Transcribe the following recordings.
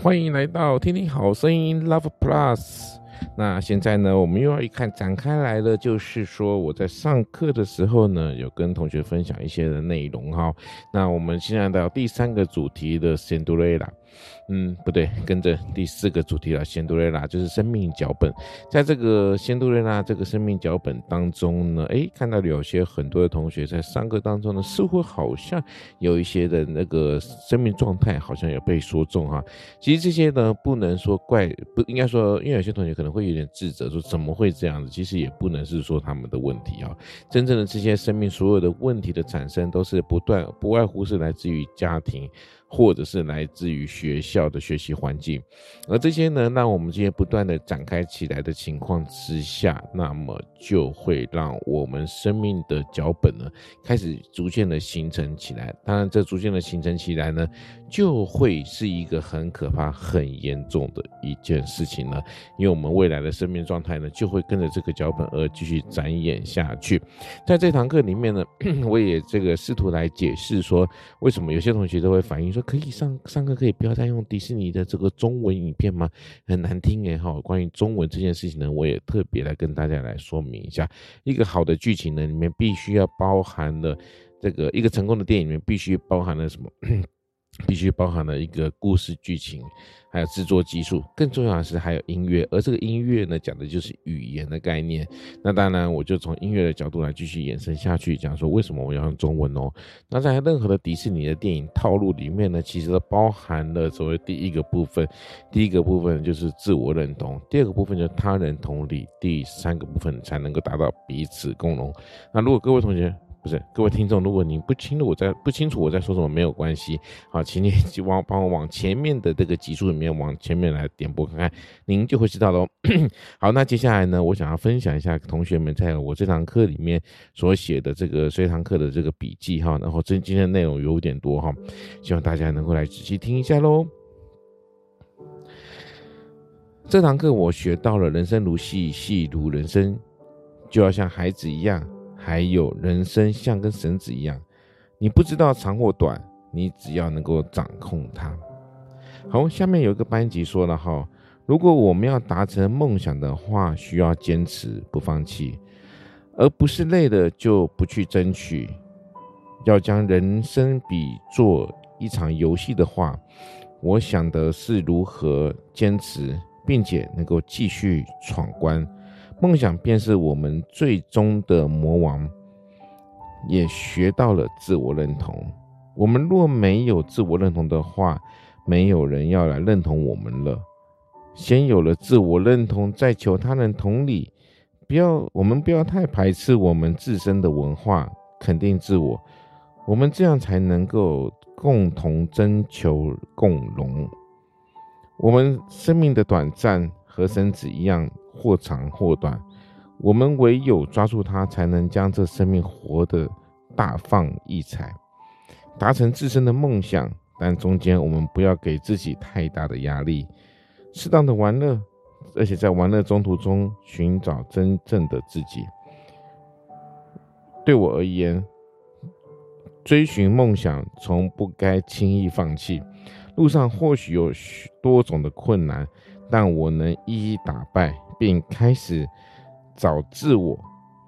欢迎来到听听好声音 Love Plus。那现在呢，我们又要一看展开来了，就是说我在上课的时候呢，有跟同学分享一些的内容哈。那我们现在到第三个主题的仙度瑞拉。嗯，不对，跟着第四个主题了，仙度瑞拉就是生命脚本。在这个仙度瑞拉这个生命脚本当中呢，诶，看到有些很多的同学在上课当中呢，似乎好像有一些的那个生命状态好像有被说中哈。其实这些呢，不能说怪，不应该说，因为有些同学可能会有点自责，说怎么会这样子？其实也不能是说他们的问题啊。真正的这些生命所有的问题的产生，都是不断不外乎是来自于家庭。或者是来自于学校的学习环境，而这些呢，让我们这些不断的展开起来的情况之下，那么就会让我们生命的脚本呢，开始逐渐的形成起来。当然，这逐渐的形成起来呢，就会是一个很可怕、很严重的一件事情了。因为我们未来的生命状态呢，就会跟着这个脚本而继续展演下去。在这堂课里面呢，我也这个试图来解释说，为什么有些同学都会反映说。可以上上课，可以不要再用迪士尼的这个中文影片吗？很难听哎哈！关于中文这件事情呢，我也特别来跟大家来说明一下。一个好的剧情呢，里面必须要包含了这个一个成功的电影里面必须包含了什么？必须包含了一个故事剧情，还有制作技术，更重要的是还有音乐。而这个音乐呢，讲的就是语言的概念。那当然，我就从音乐的角度来继续延伸下去，讲说为什么我要用中文哦。那在任何的迪士尼的电影套路里面呢，其实都包含了所谓第一个部分，第一个部分就是自我认同，第二个部分就是他人同理，第三个部分才能够达到彼此共荣。那如果各位同学，不是，各位听众，如果您不清楚我在不清楚我在说什么，没有关系，好，请你 就往帮我往前面的这个集数里面往前面来点播看看，您就会知道喽。好，那接下来呢，我想要分享一下同学们在我这堂课里面所写的这个这堂课的这个笔记哈，然后这今天的内容有点多哈，希望大家能够来仔细听一下喽。这堂课我学到了，人生如戏，戏如人生，就要像孩子一样。还有人生像跟绳子一样，你不知道长或短，你只要能够掌控它。好，下面有一个班级说了哈，如果我们要达成梦想的话，需要坚持不放弃，而不是累了就不去争取。要将人生比作一场游戏的话，我想的是如何坚持，并且能够继续闯关。梦想便是我们最终的魔王，也学到了自我认同。我们若没有自我认同的话，没有人要来认同我们了。先有了自我认同，再求他人同理。不要，我们不要太排斥我们自身的文化，肯定自我。我们这样才能够共同征求共荣。我们生命的短暂和绳子一样。或长或短，我们唯有抓住它，才能将这生命活得大放异彩，达成自身的梦想。但中间我们不要给自己太大的压力，适当的玩乐，而且在玩乐中途中寻找真正的自己。对我而言，追寻梦想从不该轻易放弃。路上或许有许多种的困难，但我能一一打败。并开始找自我，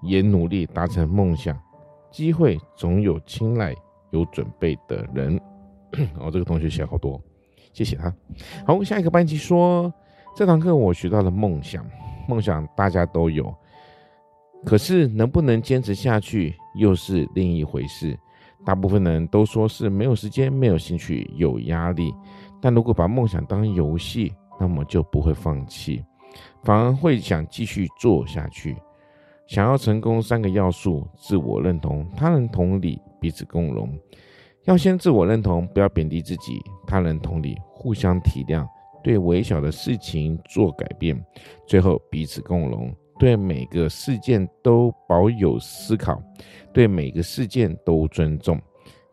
也努力达成梦想。机会总有青睐有准备的人。哦，这个同学写好多，谢谢他。好，下一个班级说，这堂课我学到了梦想，梦想大家都有，可是能不能坚持下去又是另一回事。大部分人都说是没有时间、没有兴趣、有压力，但如果把梦想当游戏，那么就不会放弃。反而会想继续做下去。想要成功，三个要素：自我认同、他人同理、彼此共荣。要先自我认同，不要贬低自己；他人同理，互相体谅；对微小的事情做改变，最后彼此共荣，对每个事件都保有思考，对每个事件都尊重，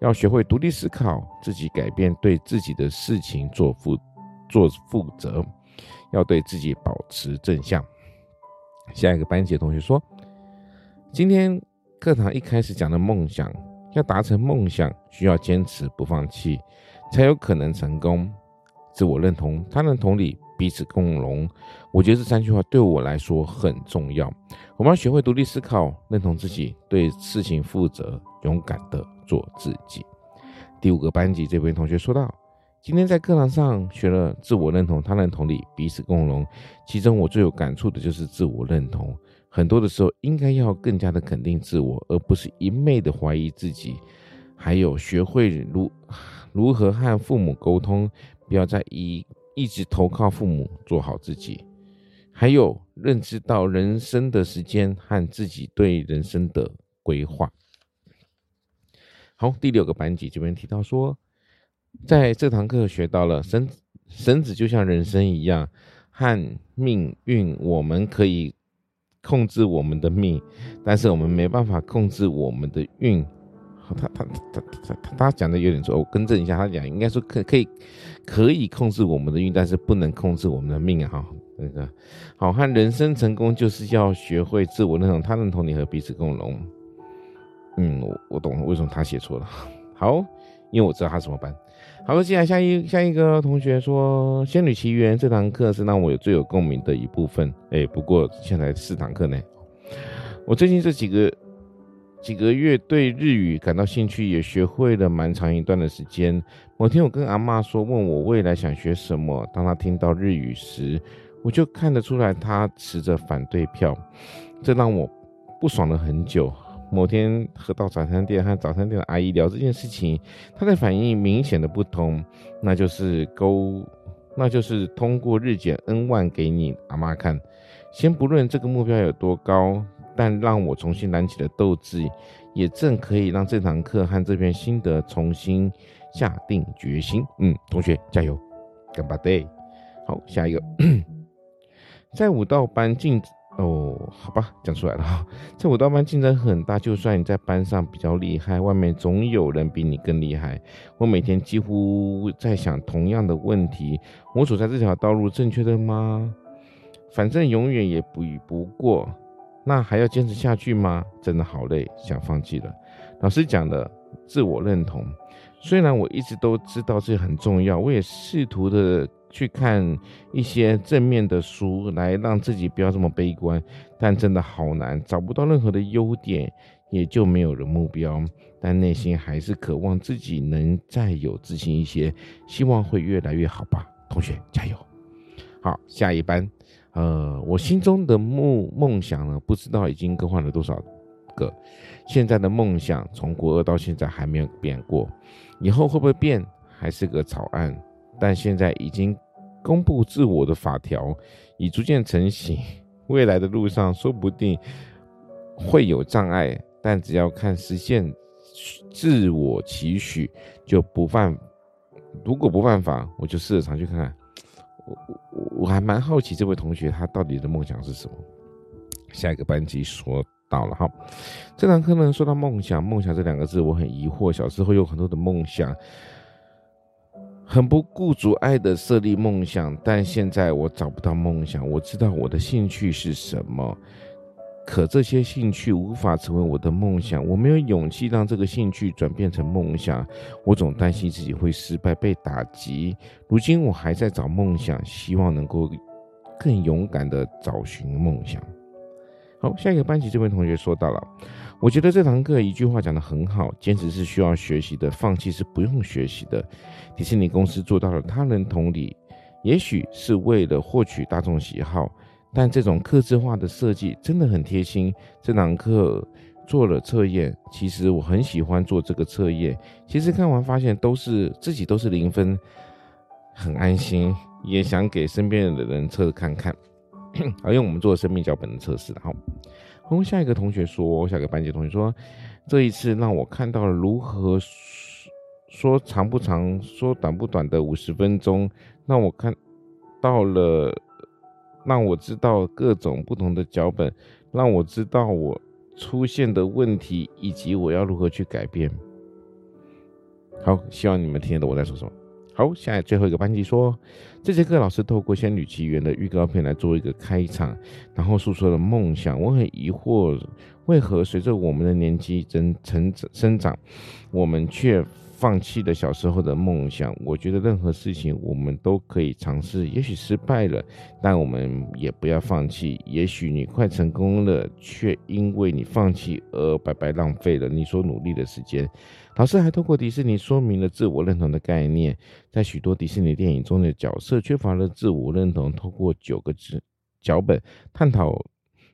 要学会独立思考，自己改变，对自己的事情做负做负责，要对自己保持正向。下一个班级的同学说，今天课堂一开始讲的梦想，要达成梦想，需要坚持不放弃，才有可能成功。自我认同、他人同理、彼此共荣，我觉得这三句话对我来说很重要。我们要学会独立思考，认同自己，对事情负责，勇敢的做自己。第五个班级这位同学说道：“今天在课堂上学了自我认同、他人同理、彼此共荣，其中我最有感触的就是自我认同。很多的时候，应该要更加的肯定自我，而不是一昧的怀疑自己。还有学会如如何和父母沟通。”不要再一一直投靠父母，做好自己。还有认知到人生的时间和自己对人生的规划。好，第六个班级这边提到说，在这堂课学到了绳绳子就像人生一样，和命运，我们可以控制我们的命，但是我们没办法控制我们的运。他他他他他他讲的有点错，我更正一下，他讲应该说可可以可以控制我们的运，但是不能控制我们的命啊！哈，那个好，和人生成功就是要学会自我认同，他认同你和彼此共荣。嗯，我我懂了，为什么他写错了？好，因为我知道他怎么办。好，接下来下一下一个同学说，《仙女奇缘》这堂课是让我有最有共鸣的一部分。哎，不过现在四堂课呢，我最近这几个。几个月对日语感到兴趣，也学会了蛮长一段的时间。某天我跟阿嬷说，问我未来想学什么。当她听到日语时，我就看得出来她持着反对票，这让我不爽了很久。某天和到早餐店和早餐店的阿姨聊这件事情，她的反应明显的不同，那就是勾，那就是通过日减 N 万给你阿妈看。先不论这个目标有多高。但让我重新燃起了斗志，也正可以让这堂课和这篇心得重新下定决心。嗯，同学加油，干巴爹。好，下一个，在舞蹈班进哦，好吧，讲出来了哈。在舞蹈班竞争很大，就算你在班上比较厉害，外面总有人比你更厉害。我每天几乎在想同样的问题：我走在这条道路正确的吗？反正永远也比不过。那还要坚持下去吗？真的好累，想放弃了。老师讲的自我认同，虽然我一直都知道这很重要，我也试图的去看一些正面的书，来让自己不要这么悲观，但真的好难，找不到任何的优点，也就没有了目标。但内心还是渴望自己能再有自信一些，希望会越来越好吧。同学加油！好，下一班。呃，我心中的梦梦想呢，不知道已经更换了多少个。现在的梦想从国二到现在还没有变过，以后会不会变还是个草案。但现在已经公布自我的法条，已逐渐成型。未来的路上说不定会有障碍，但只要看实现自我期许，就不犯。如果不犯法，我就试着常去看看。我我我还蛮好奇这位同学他到底的梦想是什么？下一个班级说到了哈，这堂课呢说到梦想，梦想这两个字我很疑惑。小时候有很多的梦想，很不顾阻碍的设立梦想，但现在我找不到梦想。我知道我的兴趣是什么。可这些兴趣无法成为我的梦想，我没有勇气让这个兴趣转变成梦想，我总担心自己会失败、被打击。如今我还在找梦想，希望能够更勇敢地找寻梦想。好，下一个班级这位同学说到了，我觉得这堂课一句话讲得很好：坚持是需要学习的，放弃是不用学习的。迪士尼公司做到了他人同理，也许是为了获取大众喜好。但这种客制化的设计真的很贴心。这堂课做了测验，其实我很喜欢做这个测验。其实看完发现都是自己都是零分，很安心，也想给身边的人测看看。好，用我们做生命脚本的测试。好，然后下一个同学说，下一个班级同学说，这一次让我看到了如何说长不长，说短不短的五十分钟，让我看。到了，让我知道各种不同的脚本，让我知道我出现的问题以及我要如何去改变。好，希望你们听得懂我在说什么。好，现在最后一个班级说，这节课老师透过《仙女奇缘》的预告片来做一个开场，然后诉说了梦想。我很疑惑，为何随着我们的年纪增成长生长，我们却放弃了小时候的梦想。我觉得任何事情我们都可以尝试，也许失败了，但我们也不要放弃。也许你快成功了，却因为你放弃而白白浪费了你所努力的时间。老师还透过迪士尼说明了自我认同的概念，在许多迪士尼电影中的角色缺乏了自我认同，透过九个字脚本探讨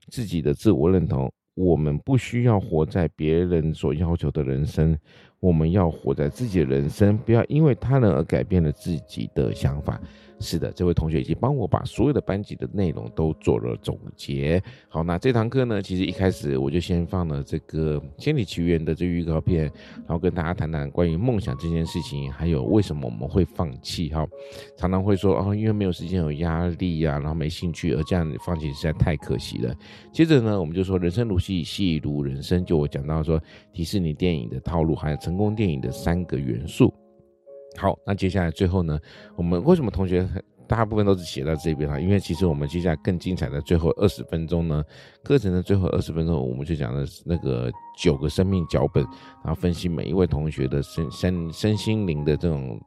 自己的自我认同。我们不需要活在别人所要求的人生，我们要活在自己的人生，不要因为他人而改变了自己的想法。是的，这位同学已经帮我把所有的班级的内容都做了总结。好，那这堂课呢，其实一开始我就先放了这个《千里奇缘》的这个预告片，然后跟大家谈谈关于梦想这件事情，还有为什么我们会放弃。哈，常常会说哦，因为没有时间、有压力啊，然后没兴趣，而这样放弃实在太可惜了。接着呢，我们就说人生如戏，戏如人生。就我讲到说迪士尼电影的套路，还有成功电影的三个元素。好，那接下来最后呢，我们为什么同学大部分都是写到这边哈？因为其实我们接下来更精彩的最后二十分钟呢，课程的最后二十分钟，我们就讲的那个九个生命脚本，然后分析每一位同学的身身身心灵的这种。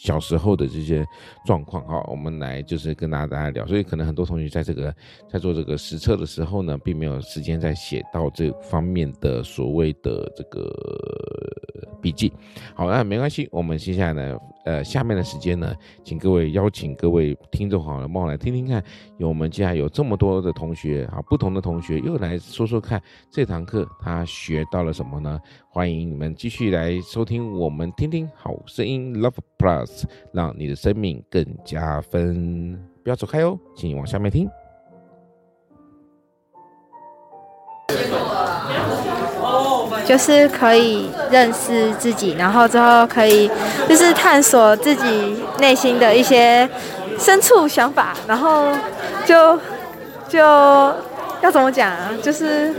小时候的这些状况哈，我们来就是跟大家大家聊，所以可能很多同学在这个在做这个实测的时候呢，并没有时间在写到这方面的所谓的这个笔记。好，那没关系，我们接下来呢，呃，下面的时间呢，请各位邀请各位听众好了，帮我来听听看，有我们接下来有这么多的同学啊，不同的同学又来说说看这堂课他学到了什么呢？欢迎你们继续来收听我们听听好声音 Love Plus，让你的生命更加分。不要走开哦，请你往下面听。就是可以认识自己，然后之后可以就是探索自己内心的一些深处想法，然后就就要怎么讲啊？就是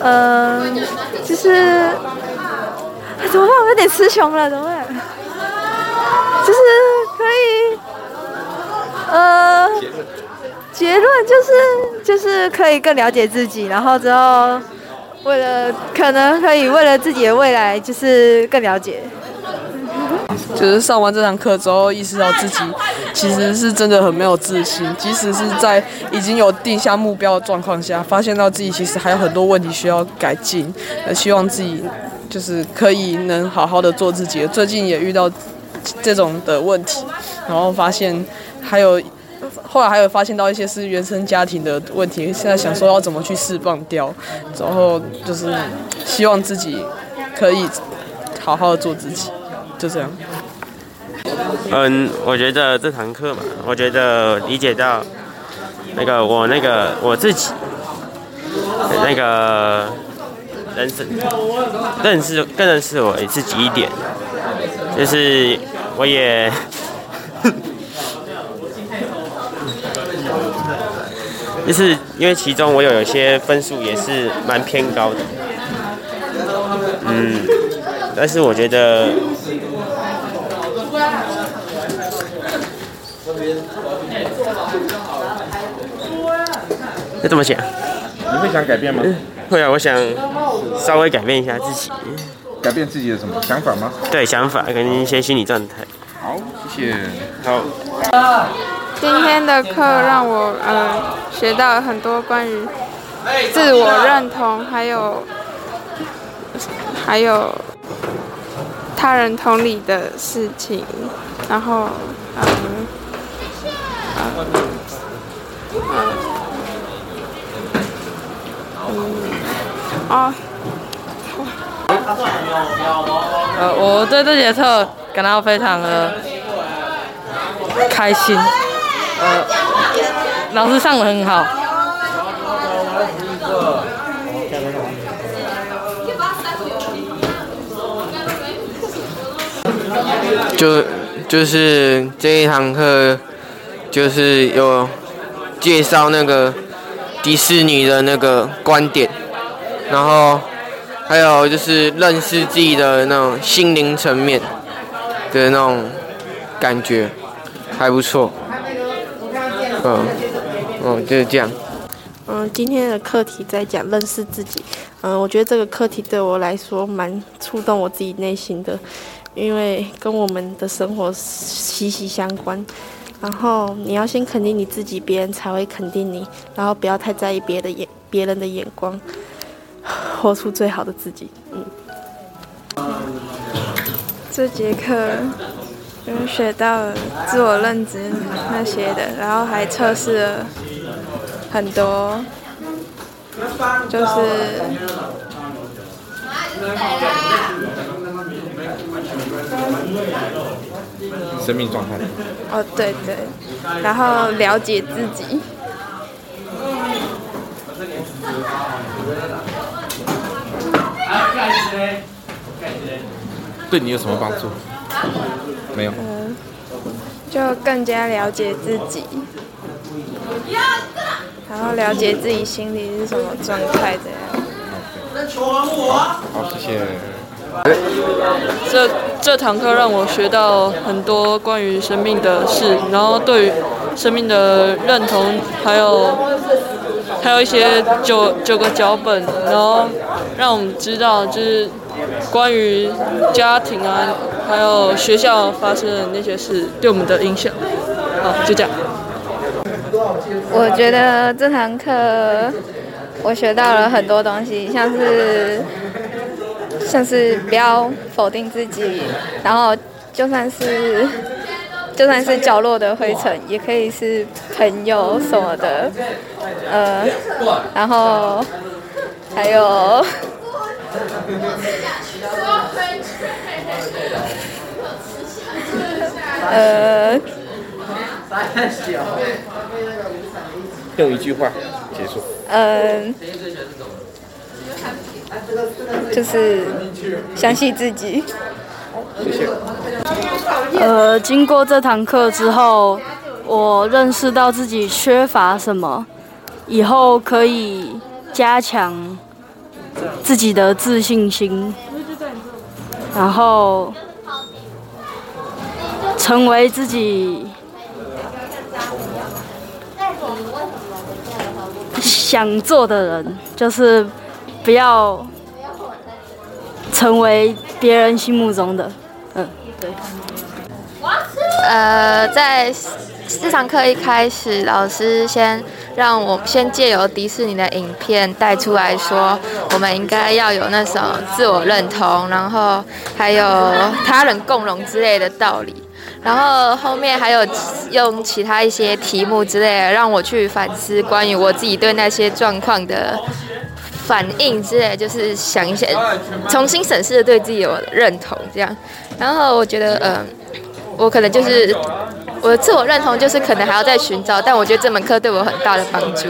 嗯、就是。怎么办？我有点词穷了，怎么办？就是可以，呃，结论就是就是可以更了解自己，然后之后为了可能可以为了自己的未来，就是更了解。就是上完这堂课之后，意识到自己其实是真的很没有自信，即使是在已经有定下目标的状况下，发现到自己其实还有很多问题需要改进，呃，希望自己。就是可以能好好的做自己。最近也遇到这种的问题，然后发现还有后来还有发现到一些是原生家庭的问题。现在想说要怎么去释放掉，然后就是希望自己可以好好的做自己，就这样。嗯，我觉得这堂课嘛，我觉得理解到那个我那个我自己那个。认识，认识更认识我自己一点，就是我也，就是因为其中我有有些分数也是蛮偏高的，嗯，但是我觉得，这怎么写？你会想改变吗？会啊，我想稍微改变一下自己。改变自己的什么想法吗？对，想法跟一些心理状态。好，谢谢。好。今天的课让我呃学到很多关于自我认同，还有还有他人同理的事情，然后嗯嗯嗯。啊，呃，我对这节课感到非常的开心，呃，老师上的很好，就就是这一堂课就是有介绍那个迪士尼的那个观点，然后还有就是认识自己的那种心灵层面的那种感觉，还不错。嗯，嗯，就是这样。嗯，今天的课题在讲认识自己。嗯，我觉得这个课题对我来说蛮触动我自己内心的，因为跟我们的生活息息相关。然后你要先肯定你自己，别人才会肯定你。然后不要太在意别的眼，别人的眼光，活出最好的自己。嗯。这节课有学到了自我认知那些的，然后还测试了很多，就是。生命状态。哦，对对，然后了解自己。对你有什么帮助？没有。嗯，就更加了解自己，然后了解自己心里是什么状态这样。好，谢谢。这这堂课让我学到很多关于生命的事，然后对于生命的认同，还有还有一些九九个脚本，然后让我们知道就是关于家庭啊，还有学校发生的那些事对我们的影响。好，就这样。我觉得这堂课我学到了很多东西，像是。像是不要否定自己，然后就算是就算是角落的灰尘，也可以是朋友什么的，呃，然后还有，呃，用一句话结束。嗯。就是相信自己。谢谢。呃，经过这堂课之后，我认识到自己缺乏什么，以后可以加强自己的自信心，然后成为自己想做的人，就是。不要成为别人心目中的，嗯，对。呃，在这堂课一开始，老师先让我先借由迪士尼的影片带出来说，我们应该要有那种自我认同，然后还有他人共荣之类的道理。然后后面还有用其他一些题目之类的，让我去反思关于我自己对那些状况的。反应之类，就是想一些，重新审视对自己有认同这样。然后我觉得，嗯、我可能就是我的自我认同，就是可能还要再寻找。但我觉得这门课对我很大的帮助。